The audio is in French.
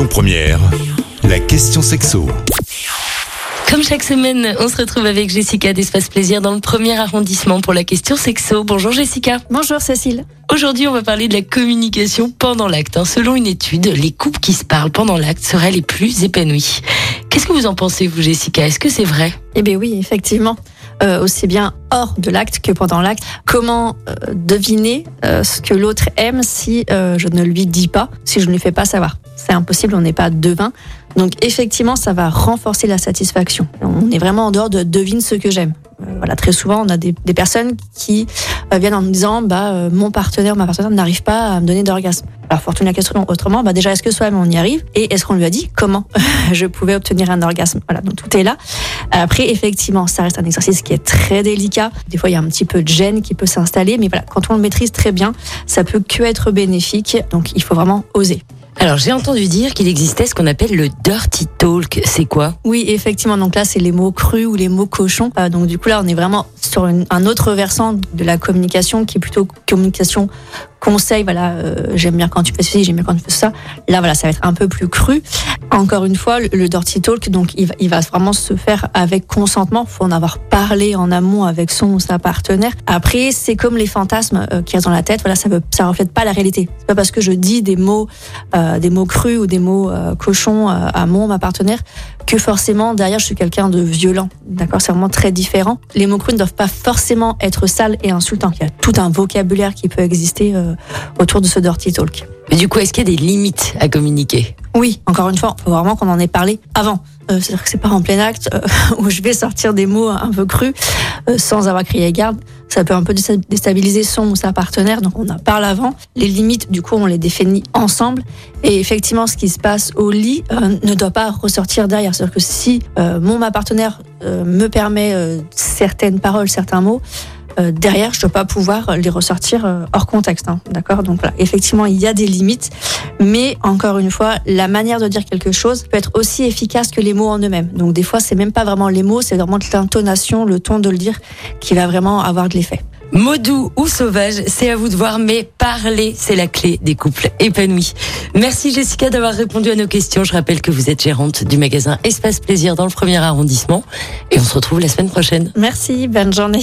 Lyon Première, la question sexo. Comme chaque semaine, on se retrouve avec Jessica d'Espace Plaisir dans le premier arrondissement pour la question sexo. Bonjour Jessica. Bonjour Cécile. Aujourd'hui, on va parler de la communication pendant l'acte. hein. Selon une étude, les couples qui se parlent pendant l'acte seraient les plus épanouis. Qu'est-ce que vous en pensez, vous Jessica? Est-ce que c'est vrai? Eh bien oui, effectivement. Euh, aussi bien hors de l'acte que pendant l'acte. Comment euh, deviner euh, ce que l'autre aime si euh, je ne lui dis pas, si je ne lui fais pas savoir? C'est impossible, on n'est pas devin. Donc effectivement, ça va renforcer la satisfaction. On est vraiment en dehors de devine ce que j'aime. Euh, voilà, très souvent, on a des, personnes qui euh, viennent en nous disant bah euh, mon partenaire, ma partenaire n'arrive pas à me donner d'orgasme. Alors fortune la question autrement, bah déjà est-ce que soi-même on y arrive? Et est-ce qu'on lui a dit comment je pouvais obtenir un orgasme? Voilà, donc tout est là. Après effectivement, ça reste un exercice qui est très délicat. Des fois il y a un petit peu de gêne qui peut s'installer, mais voilà, quand on le maîtrise très bien, ça peut que être bénéfique. Donc il faut vraiment oser. Alors, j'ai entendu dire qu'il existait ce qu'on appelle le dirty talk. C'est quoi? Oui, effectivement. Donc là, c'est les mots crus ou les mots cochons. Euh, donc du coup, là, on est vraiment sur un autre versant de la communication qui est plutôt communication conseil. Voilà, euh, j'aime bien quand tu fais ceci, j'aime bien quand tu fais ça. Là, voilà, ça va être un peu plus cru. Encore une fois, le, le dirty talk, donc il va, il va vraiment se faire avec consentement. Faut en avoir parlé en amont avec son ou sa partenaire. Après, c'est comme les fantasmes euh, qu'il y a dans la tête. Voilà, ça ne ça reflète pas la réalité. C'est pas parce que je dis des mots, euh, des mots crus ou des mots euh, cochons euh, à mon ma partenaire que forcément derrière je suis quelqu'un de violent. D'accord, c'est vraiment très différent. Les mots crus ne doivent pas forcément être sales et insultants. Il y a tout un vocabulaire qui peut exister euh, autour de ce dirty talk. Mais du coup, est-ce qu'il y a des limites à communiquer? Oui, encore une fois, il faut vraiment qu'on en ait parlé avant. Euh, C'est-à-dire que c'est pas en plein acte euh, où je vais sortir des mots un peu crus euh, sans avoir crié garde. Ça peut un peu désta- déstabiliser son ou sa partenaire, donc on en parle avant. Les limites, du coup, on les définit ensemble. Et effectivement, ce qui se passe au lit euh, ne doit pas ressortir derrière. C'est-à-dire que si euh, mon ma partenaire euh, me permet euh, certaines paroles, certains mots, euh, derrière, je dois pas pouvoir les ressortir euh, hors contexte. hein, D'accord? Donc voilà, effectivement, il y a des limites. Mais encore une fois, la manière de dire quelque chose peut être aussi efficace que les mots en eux-mêmes. Donc des fois, c'est même pas vraiment les mots, c'est vraiment l'intonation, le ton de le dire qui va vraiment avoir de l'effet. Mot doux ou sauvage, c'est à vous de voir, mais parler, c'est la clé des couples épanouis. Merci Jessica d'avoir répondu à nos questions. Je rappelle que vous êtes gérante du magasin Espace Plaisir dans le premier arrondissement. Et on se retrouve la semaine prochaine. Merci, bonne journée.